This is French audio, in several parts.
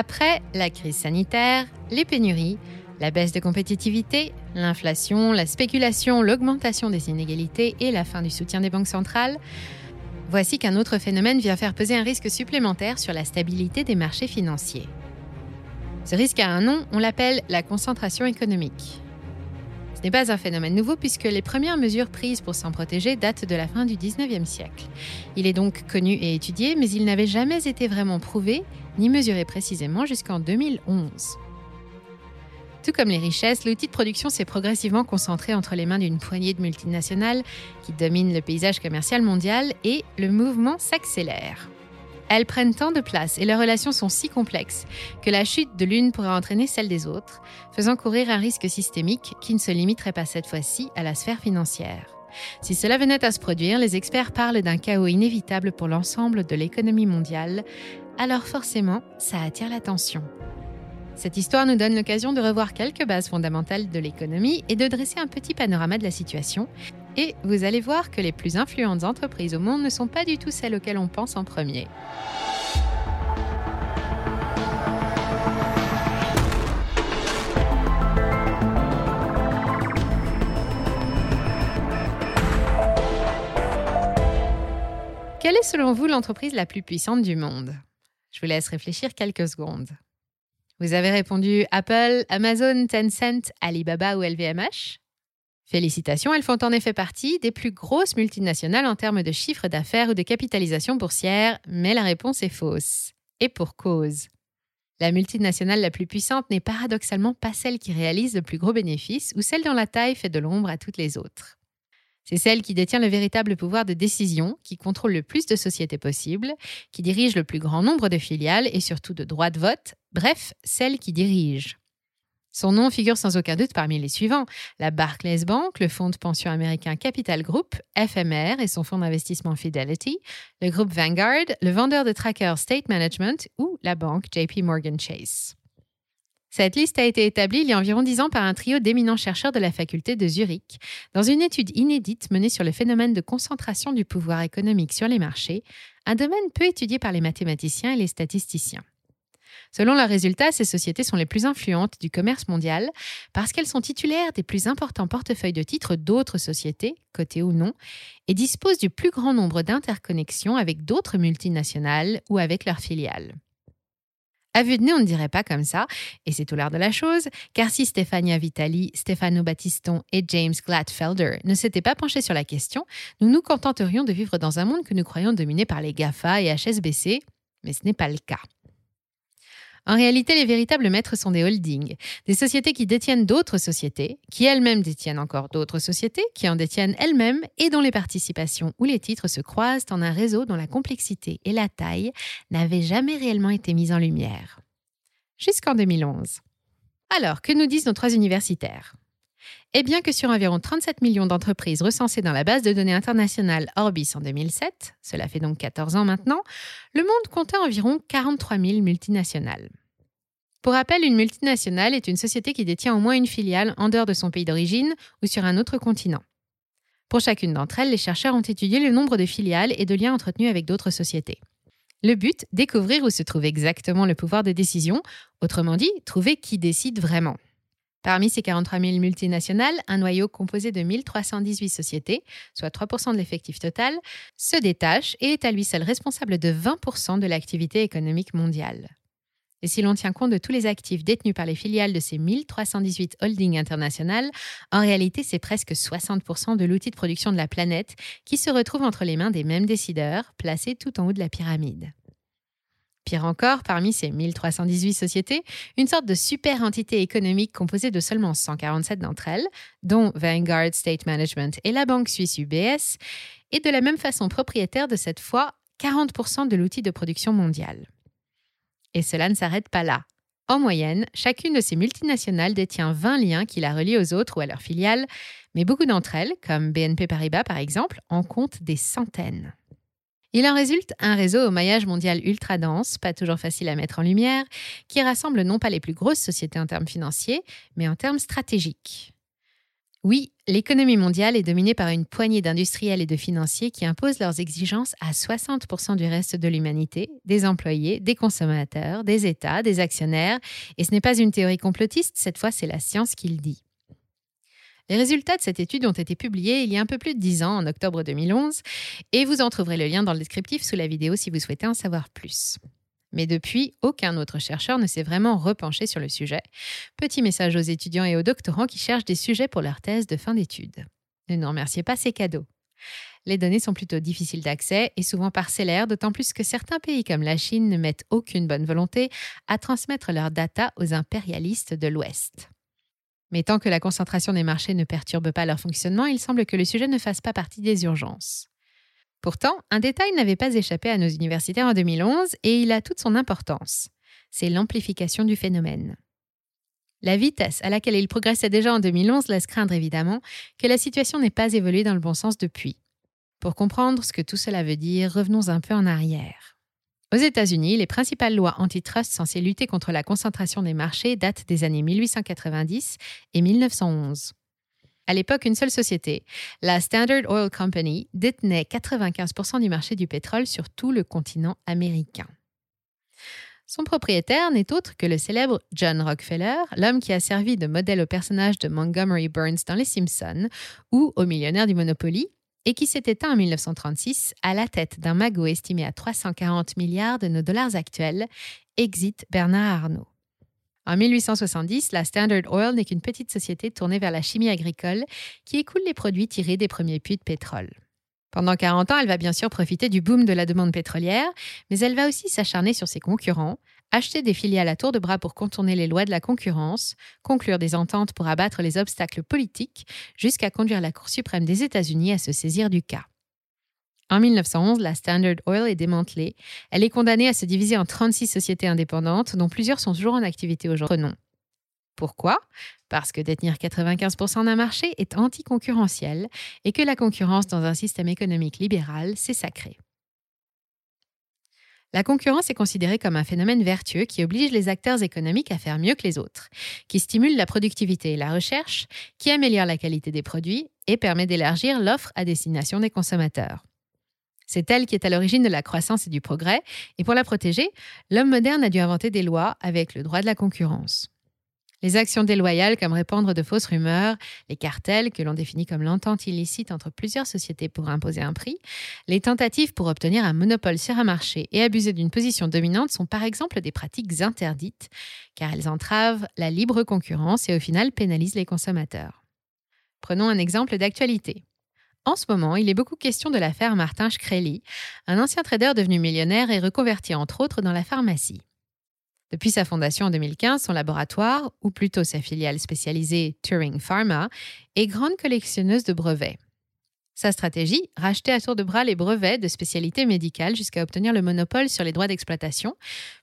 Après la crise sanitaire, les pénuries, la baisse de compétitivité, l'inflation, la spéculation, l'augmentation des inégalités et la fin du soutien des banques centrales, voici qu'un autre phénomène vient faire peser un risque supplémentaire sur la stabilité des marchés financiers. Ce risque a un nom, on l'appelle la concentration économique. Ce n'est pas un phénomène nouveau puisque les premières mesures prises pour s'en protéger datent de la fin du 19e siècle. Il est donc connu et étudié, mais il n'avait jamais été vraiment prouvé ni mesuré précisément jusqu'en 2011. Tout comme les richesses, l'outil de production s'est progressivement concentré entre les mains d'une poignée de multinationales qui dominent le paysage commercial mondial et le mouvement s'accélère. Elles prennent tant de place et leurs relations sont si complexes que la chute de l'une pourrait entraîner celle des autres, faisant courir un risque systémique qui ne se limiterait pas cette fois-ci à la sphère financière. Si cela venait à se produire, les experts parlent d'un chaos inévitable pour l'ensemble de l'économie mondiale, alors forcément, ça attire l'attention. Cette histoire nous donne l'occasion de revoir quelques bases fondamentales de l'économie et de dresser un petit panorama de la situation. Et vous allez voir que les plus influentes entreprises au monde ne sont pas du tout celles auxquelles on pense en premier. Quelle est selon vous l'entreprise la plus puissante du monde? Je vous laisse réfléchir quelques secondes. Vous avez répondu Apple, Amazon, Tencent, Alibaba ou LVMH Félicitations, elles font en effet partie des plus grosses multinationales en termes de chiffre d'affaires ou de capitalisation boursière, mais la réponse est fausse. Et pour cause. La multinationale la plus puissante n'est paradoxalement pas celle qui réalise le plus gros bénéfice ou celle dont la taille fait de l'ombre à toutes les autres. C'est celle qui détient le véritable pouvoir de décision, qui contrôle le plus de sociétés possibles, qui dirige le plus grand nombre de filiales et surtout de droits de vote, bref, celle qui dirige. Son nom figure sans aucun doute parmi les suivants la Barclays Bank, le fonds de pension américain Capital Group, FMR et son fonds d'investissement Fidelity, le groupe Vanguard, le vendeur de trackers State Management ou la banque JP Morgan Chase. Cette liste a été établie il y a environ dix ans par un trio d'éminents chercheurs de la faculté de Zurich, dans une étude inédite menée sur le phénomène de concentration du pouvoir économique sur les marchés, un domaine peu étudié par les mathématiciens et les statisticiens. Selon leurs résultats, ces sociétés sont les plus influentes du commerce mondial parce qu'elles sont titulaires des plus importants portefeuilles de titres d'autres sociétés, cotées ou non, et disposent du plus grand nombre d'interconnexions avec d'autres multinationales ou avec leurs filiales. À vue de nez, on ne dirait pas comme ça, et c'est tout l'art de la chose, car si Stefania Vitali, Stefano Battiston et James Gladfelder ne s'étaient pas penchés sur la question, nous nous contenterions de vivre dans un monde que nous croyons dominé par les GAFA et HSBC, mais ce n'est pas le cas. En réalité, les véritables maîtres sont des holdings, des sociétés qui détiennent d'autres sociétés, qui elles-mêmes détiennent encore d'autres sociétés, qui en détiennent elles-mêmes et dont les participations ou les titres se croisent en un réseau dont la complexité et la taille n'avaient jamais réellement été mises en lumière. Jusqu'en 2011. Alors, que nous disent nos trois universitaires? Eh bien que sur environ 37 millions d'entreprises recensées dans la base de données internationale Orbis en 2007, cela fait donc 14 ans maintenant, le monde comptait environ 43 000 multinationales. Pour rappel, une multinationale est une société qui détient au moins une filiale en dehors de son pays d'origine ou sur un autre continent. Pour chacune d'entre elles, les chercheurs ont étudié le nombre de filiales et de liens entretenus avec d'autres sociétés. Le but, découvrir où se trouve exactement le pouvoir de décision, autrement dit, trouver qui décide vraiment. Parmi ces 43 000 multinationales, un noyau composé de 1318 sociétés, soit 3% de l'effectif total, se détache et est à lui seul responsable de 20% de l'activité économique mondiale. Et si l'on tient compte de tous les actifs détenus par les filiales de ces 1318 holdings internationales, en réalité, c'est presque 60% de l'outil de production de la planète qui se retrouve entre les mains des mêmes décideurs, placés tout en haut de la pyramide. Pire encore, parmi ces 1318 sociétés, une sorte de super entité économique composée de seulement 147 d'entre elles, dont Vanguard State Management et la banque suisse UBS, est de la même façon propriétaire de cette fois 40% de l'outil de production mondial. Et cela ne s'arrête pas là. En moyenne, chacune de ces multinationales détient 20 liens qui la relient aux autres ou à leurs filiales, mais beaucoup d'entre elles, comme BNP Paribas par exemple, en comptent des centaines. Il en résulte un réseau au maillage mondial ultra dense, pas toujours facile à mettre en lumière, qui rassemble non pas les plus grosses sociétés en termes financiers, mais en termes stratégiques. Oui, l'économie mondiale est dominée par une poignée d'industriels et de financiers qui imposent leurs exigences à 60% du reste de l'humanité, des employés, des consommateurs, des États, des actionnaires, et ce n'est pas une théorie complotiste, cette fois c'est la science qui le dit. Les résultats de cette étude ont été publiés il y a un peu plus de 10 ans, en octobre 2011, et vous en trouverez le lien dans le descriptif sous la vidéo si vous souhaitez en savoir plus. Mais depuis, aucun autre chercheur ne s'est vraiment repenché sur le sujet. Petit message aux étudiants et aux doctorants qui cherchent des sujets pour leur thèse de fin d'études. Ne nous remerciez pas ces cadeaux. Les données sont plutôt difficiles d'accès et souvent parcellaires, d'autant plus que certains pays comme la Chine ne mettent aucune bonne volonté à transmettre leurs data aux impérialistes de l'Ouest. Mais tant que la concentration des marchés ne perturbe pas leur fonctionnement, il semble que le sujet ne fasse pas partie des urgences. Pourtant, un détail n'avait pas échappé à nos universitaires en 2011 et il a toute son importance. C'est l'amplification du phénomène. La vitesse à laquelle il progressait déjà en 2011 laisse craindre évidemment que la situation n'ait pas évolué dans le bon sens depuis. Pour comprendre ce que tout cela veut dire, revenons un peu en arrière. Aux États-Unis, les principales lois antitrust censées lutter contre la concentration des marchés datent des années 1890 et 1911. À l'époque, une seule société, la Standard Oil Company, détenait 95% du marché du pétrole sur tout le continent américain. Son propriétaire n'est autre que le célèbre John Rockefeller, l'homme qui a servi de modèle au personnage de Montgomery Burns dans Les Simpsons ou au millionnaire du Monopoly, et qui s'est éteint en 1936 à la tête d'un magot estimé à 340 milliards de nos dollars actuels, exit Bernard Arnault. En 1870, la Standard Oil n'est qu'une petite société tournée vers la chimie agricole qui écoule les produits tirés des premiers puits de pétrole. Pendant 40 ans, elle va bien sûr profiter du boom de la demande pétrolière, mais elle va aussi s'acharner sur ses concurrents, acheter des filiales à tour de bras pour contourner les lois de la concurrence, conclure des ententes pour abattre les obstacles politiques, jusqu'à conduire la Cour suprême des États-Unis à se saisir du cas. En 1911, la Standard Oil est démantelée. Elle est condamnée à se diviser en 36 sociétés indépendantes, dont plusieurs sont toujours en activité aujourd'hui. Pourquoi? Parce que détenir 95% d'un marché est anticoncurrentiel et que la concurrence dans un système économique libéral, c'est sacré. La concurrence est considérée comme un phénomène vertueux qui oblige les acteurs économiques à faire mieux que les autres, qui stimule la productivité et la recherche, qui améliore la qualité des produits et permet d'élargir l'offre à destination des consommateurs. C'est elle qui est à l'origine de la croissance et du progrès, et pour la protéger, l'homme moderne a dû inventer des lois avec le droit de la concurrence. Les actions déloyales comme répandre de fausses rumeurs, les cartels que l'on définit comme l'entente illicite entre plusieurs sociétés pour imposer un prix, les tentatives pour obtenir un monopole sur un marché et abuser d'une position dominante sont par exemple des pratiques interdites car elles entravent la libre concurrence et au final pénalisent les consommateurs. Prenons un exemple d'actualité. En ce moment, il est beaucoup question de l'affaire Martin Shkreli, un ancien trader devenu millionnaire et reconverti entre autres dans la pharmacie. Depuis sa fondation en 2015, son laboratoire, ou plutôt sa filiale spécialisée Turing Pharma, est grande collectionneuse de brevets. Sa stratégie, racheter à tour de bras les brevets de spécialités médicales jusqu'à obtenir le monopole sur les droits d'exploitation,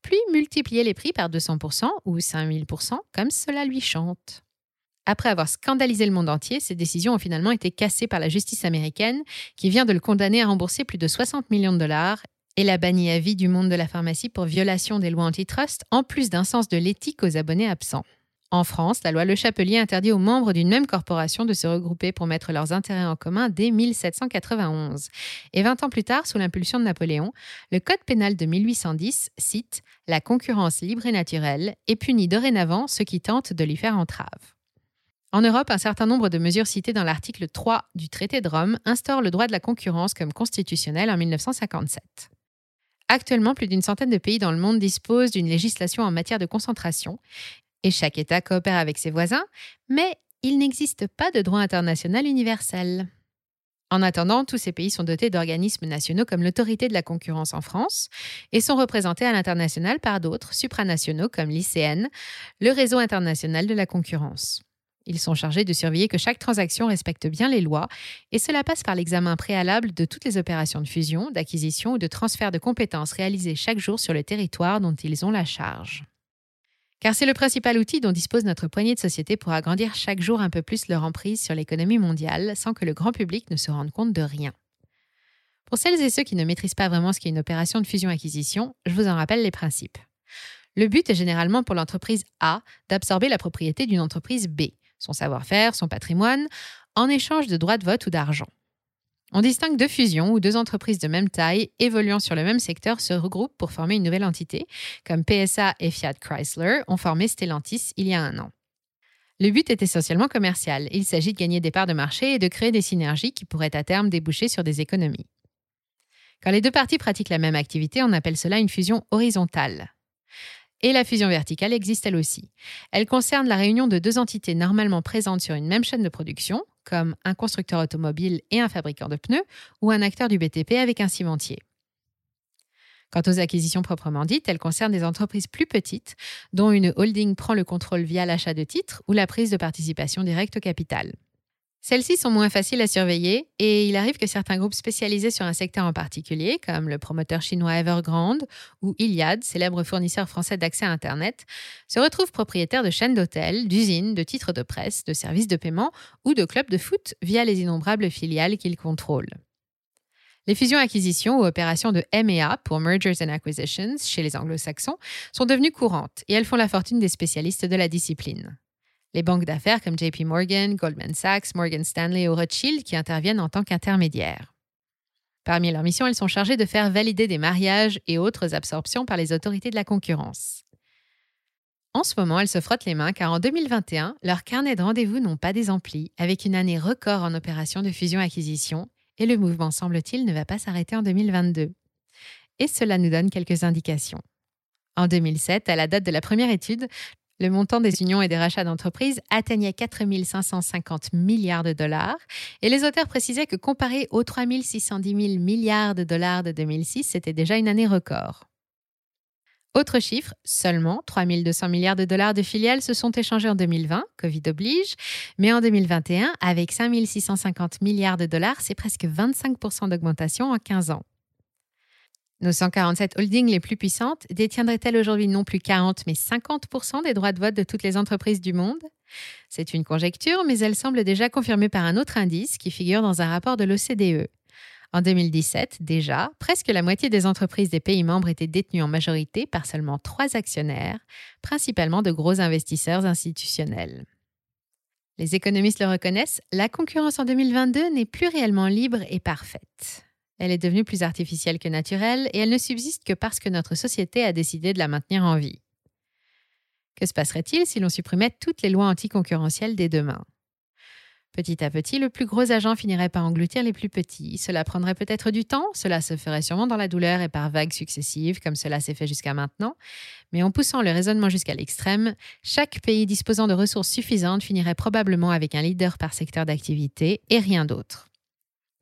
puis multiplier les prix par 200% ou 5000% comme cela lui chante. Après avoir scandalisé le monde entier, ces décisions ont finalement été cassées par la justice américaine, qui vient de le condamner à rembourser plus de 60 millions de dollars et l'a banni à vie du monde de la pharmacie pour violation des lois antitrust, en plus d'un sens de l'éthique aux abonnés absents. En France, la loi Le Chapelier interdit aux membres d'une même corporation de se regrouper pour mettre leurs intérêts en commun dès 1791. Et 20 ans plus tard, sous l'impulsion de Napoléon, le Code pénal de 1810 cite La concurrence libre et naturelle et punit dorénavant ceux qui tentent de lui faire entrave. En Europe, un certain nombre de mesures citées dans l'article 3 du traité de Rome instaurent le droit de la concurrence comme constitutionnel en 1957. Actuellement, plus d'une centaine de pays dans le monde disposent d'une législation en matière de concentration, et chaque État coopère avec ses voisins, mais il n'existe pas de droit international universel. En attendant, tous ces pays sont dotés d'organismes nationaux comme l'autorité de la concurrence en France et sont représentés à l'international par d'autres supranationaux comme l'ICN, le réseau international de la concurrence. Ils sont chargés de surveiller que chaque transaction respecte bien les lois et cela passe par l'examen préalable de toutes les opérations de fusion, d'acquisition ou de transfert de compétences réalisées chaque jour sur le territoire dont ils ont la charge. Car c'est le principal outil dont dispose notre poignée de sociétés pour agrandir chaque jour un peu plus leur emprise sur l'économie mondiale sans que le grand public ne se rende compte de rien. Pour celles et ceux qui ne maîtrisent pas vraiment ce qu'est une opération de fusion-acquisition, je vous en rappelle les principes. Le but est généralement pour l'entreprise A d'absorber la propriété d'une entreprise B, son savoir-faire, son patrimoine, en échange de droits de vote ou d'argent. On distingue deux fusions où deux entreprises de même taille évoluant sur le même secteur se regroupent pour former une nouvelle entité, comme PSA et Fiat Chrysler ont formé Stellantis il y a un an. Le but est essentiellement commercial. Il s'agit de gagner des parts de marché et de créer des synergies qui pourraient à terme déboucher sur des économies. Quand les deux parties pratiquent la même activité, on appelle cela une fusion horizontale. Et la fusion verticale existe elle aussi. Elle concerne la réunion de deux entités normalement présentes sur une même chaîne de production, comme un constructeur automobile et un fabricant de pneus, ou un acteur du BTP avec un cimentier. Quant aux acquisitions proprement dites, elles concernent des entreprises plus petites, dont une holding prend le contrôle via l'achat de titres ou la prise de participation directe au capital. Celles-ci sont moins faciles à surveiller et il arrive que certains groupes spécialisés sur un secteur en particulier, comme le promoteur chinois Evergrande ou Iliad, célèbre fournisseur français d'accès à Internet, se retrouvent propriétaires de chaînes d'hôtels, d'usines, de titres de presse, de services de paiement ou de clubs de foot via les innombrables filiales qu'ils contrôlent. Les fusions-acquisitions ou opérations de M&A pour Mergers and Acquisitions chez les anglo-saxons sont devenues courantes et elles font la fortune des spécialistes de la discipline les banques d'affaires comme JP Morgan, Goldman Sachs, Morgan Stanley ou Rothschild qui interviennent en tant qu'intermédiaires. Parmi leurs missions, elles sont chargées de faire valider des mariages et autres absorptions par les autorités de la concurrence. En ce moment, elles se frottent les mains car en 2021, leurs carnets de rendez-vous n'ont pas désempli, avec une année record en opérations de fusion-acquisition, et le mouvement, semble-t-il, ne va pas s'arrêter en 2022. Et cela nous donne quelques indications. En 2007, à la date de la première étude, le montant des unions et des rachats d'entreprises atteignait 4 550 milliards de dollars et les auteurs précisaient que comparé aux 3 610 000 milliards de dollars de 2006, c'était déjà une année record. Autre chiffre, seulement 3 200 milliards de dollars de filiales se sont échangés en 2020, Covid oblige, mais en 2021, avec 5 650 milliards de dollars, c'est presque 25% d'augmentation en 15 ans. Nos 147 holdings les plus puissantes détiendraient-elles aujourd'hui non plus 40 mais 50% des droits de vote de toutes les entreprises du monde? C'est une conjecture, mais elle semble déjà confirmée par un autre indice qui figure dans un rapport de l'OCDE. En 2017, déjà, presque la moitié des entreprises des pays membres étaient détenues en majorité par seulement trois actionnaires, principalement de gros investisseurs institutionnels. Les économistes le reconnaissent, la concurrence en 2022 n'est plus réellement libre et parfaite. Elle est devenue plus artificielle que naturelle et elle ne subsiste que parce que notre société a décidé de la maintenir en vie. Que se passerait-il si l'on supprimait toutes les lois anticoncurrentielles dès demain? Petit à petit, le plus gros agent finirait par engloutir les plus petits. Cela prendrait peut-être du temps, cela se ferait sûrement dans la douleur et par vagues successives, comme cela s'est fait jusqu'à maintenant, mais en poussant le raisonnement jusqu'à l'extrême, chaque pays disposant de ressources suffisantes finirait probablement avec un leader par secteur d'activité et rien d'autre.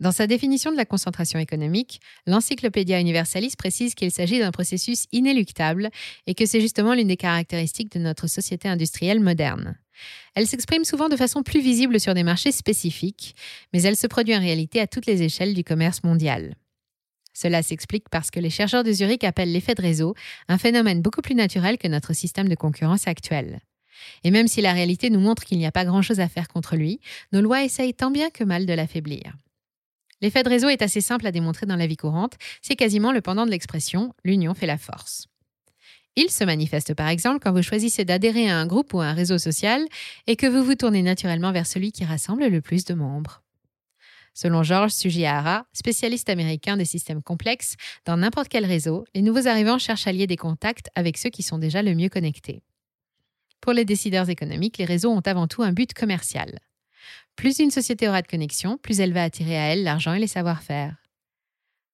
Dans sa définition de la concentration économique, l'Encyclopédia Universalis précise qu'il s'agit d'un processus inéluctable et que c'est justement l'une des caractéristiques de notre société industrielle moderne. Elle s'exprime souvent de façon plus visible sur des marchés spécifiques, mais elle se produit en réalité à toutes les échelles du commerce mondial. Cela s'explique parce que les chercheurs de Zurich appellent l'effet de réseau un phénomène beaucoup plus naturel que notre système de concurrence actuel. Et même si la réalité nous montre qu'il n'y a pas grand-chose à faire contre lui, nos lois essayent tant bien que mal de l'affaiblir. L'effet de réseau est assez simple à démontrer dans la vie courante, c'est quasiment le pendant de l'expression l'union fait la force. Il se manifeste par exemple quand vous choisissez d'adhérer à un groupe ou à un réseau social et que vous vous tournez naturellement vers celui qui rassemble le plus de membres. Selon Georges Sugihara, spécialiste américain des systèmes complexes, dans n'importe quel réseau, les nouveaux arrivants cherchent à lier des contacts avec ceux qui sont déjà le mieux connectés. Pour les décideurs économiques, les réseaux ont avant tout un but commercial. Plus une société aura de connexion, plus elle va attirer à elle l'argent et les savoir-faire.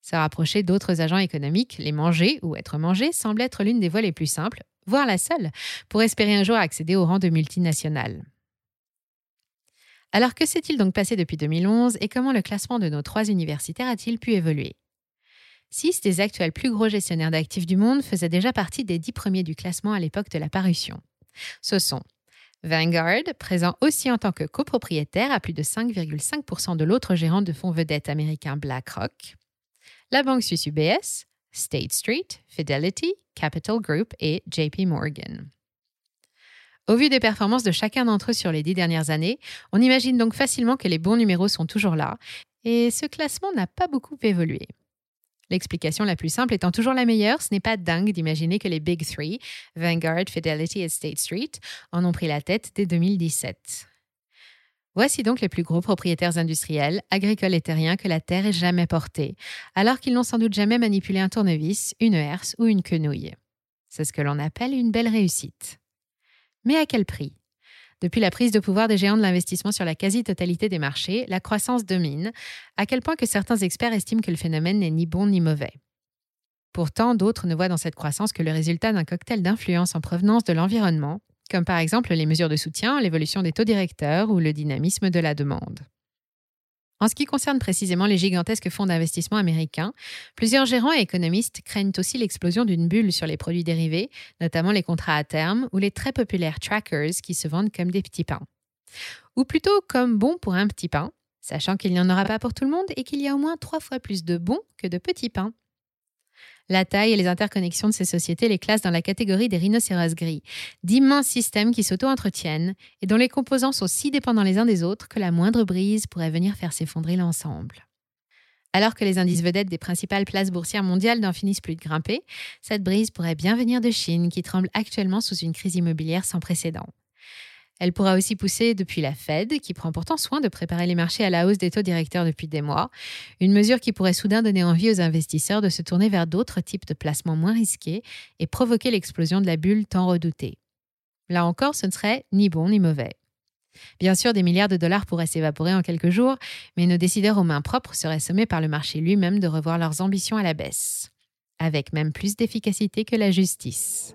Se rapprocher d'autres agents économiques, les manger ou être mangé, semble être l'une des voies les plus simples, voire la seule, pour espérer un jour accéder au rang de multinationale. Alors que s'est-il donc passé depuis 2011 et comment le classement de nos trois universitaires a-t-il pu évoluer? Six des actuels plus gros gestionnaires d'actifs du monde faisaient déjà partie des dix premiers du classement à l'époque de la parution. Ce sont Vanguard, présent aussi en tant que copropriétaire à plus de 5,5% de l'autre gérant de fonds vedette américain BlackRock, la banque suisse UBS, State Street, Fidelity, Capital Group et JP Morgan. Au vu des performances de chacun d'entre eux sur les dix dernières années, on imagine donc facilement que les bons numéros sont toujours là, et ce classement n'a pas beaucoup évolué. L'explication la plus simple étant toujours la meilleure, ce n'est pas dingue d'imaginer que les Big Three, Vanguard, Fidelity et State Street, en ont pris la tête dès 2017. Voici donc les plus gros propriétaires industriels, agricoles et terriens que la Terre ait jamais portés, alors qu'ils n'ont sans doute jamais manipulé un tournevis, une herse ou une quenouille. C'est ce que l'on appelle une belle réussite. Mais à quel prix? Depuis la prise de pouvoir des géants de l'investissement sur la quasi-totalité des marchés, la croissance domine, à quel point que certains experts estiment que le phénomène n'est ni bon ni mauvais? Pourtant, d'autres ne voient dans cette croissance que le résultat d'un cocktail d'influences en provenance de l'environnement, comme par exemple les mesures de soutien, l'évolution des taux directeurs ou le dynamisme de la demande. En ce qui concerne précisément les gigantesques fonds d'investissement américains, plusieurs gérants et économistes craignent aussi l'explosion d'une bulle sur les produits dérivés, notamment les contrats à terme ou les très populaires trackers qui se vendent comme des petits pains. Ou plutôt comme bons pour un petit pain, sachant qu'il n'y en aura pas pour tout le monde et qu'il y a au moins trois fois plus de bons que de petits pains. La taille et les interconnexions de ces sociétés les classent dans la catégorie des rhinocéros gris, d'immenses systèmes qui s'auto-entretiennent et dont les composants sont si dépendants les uns des autres que la moindre brise pourrait venir faire s'effondrer l'ensemble. Alors que les indices vedettes des principales places boursières mondiales n'en finissent plus de grimper, cette brise pourrait bien venir de Chine qui tremble actuellement sous une crise immobilière sans précédent. Elle pourra aussi pousser depuis la Fed, qui prend pourtant soin de préparer les marchés à la hausse des taux directeurs depuis des mois, une mesure qui pourrait soudain donner envie aux investisseurs de se tourner vers d'autres types de placements moins risqués et provoquer l'explosion de la bulle tant redoutée. Là encore, ce ne serait ni bon ni mauvais. Bien sûr, des milliards de dollars pourraient s'évaporer en quelques jours, mais nos décideurs aux mains propres seraient sommés par le marché lui-même de revoir leurs ambitions à la baisse, avec même plus d'efficacité que la justice.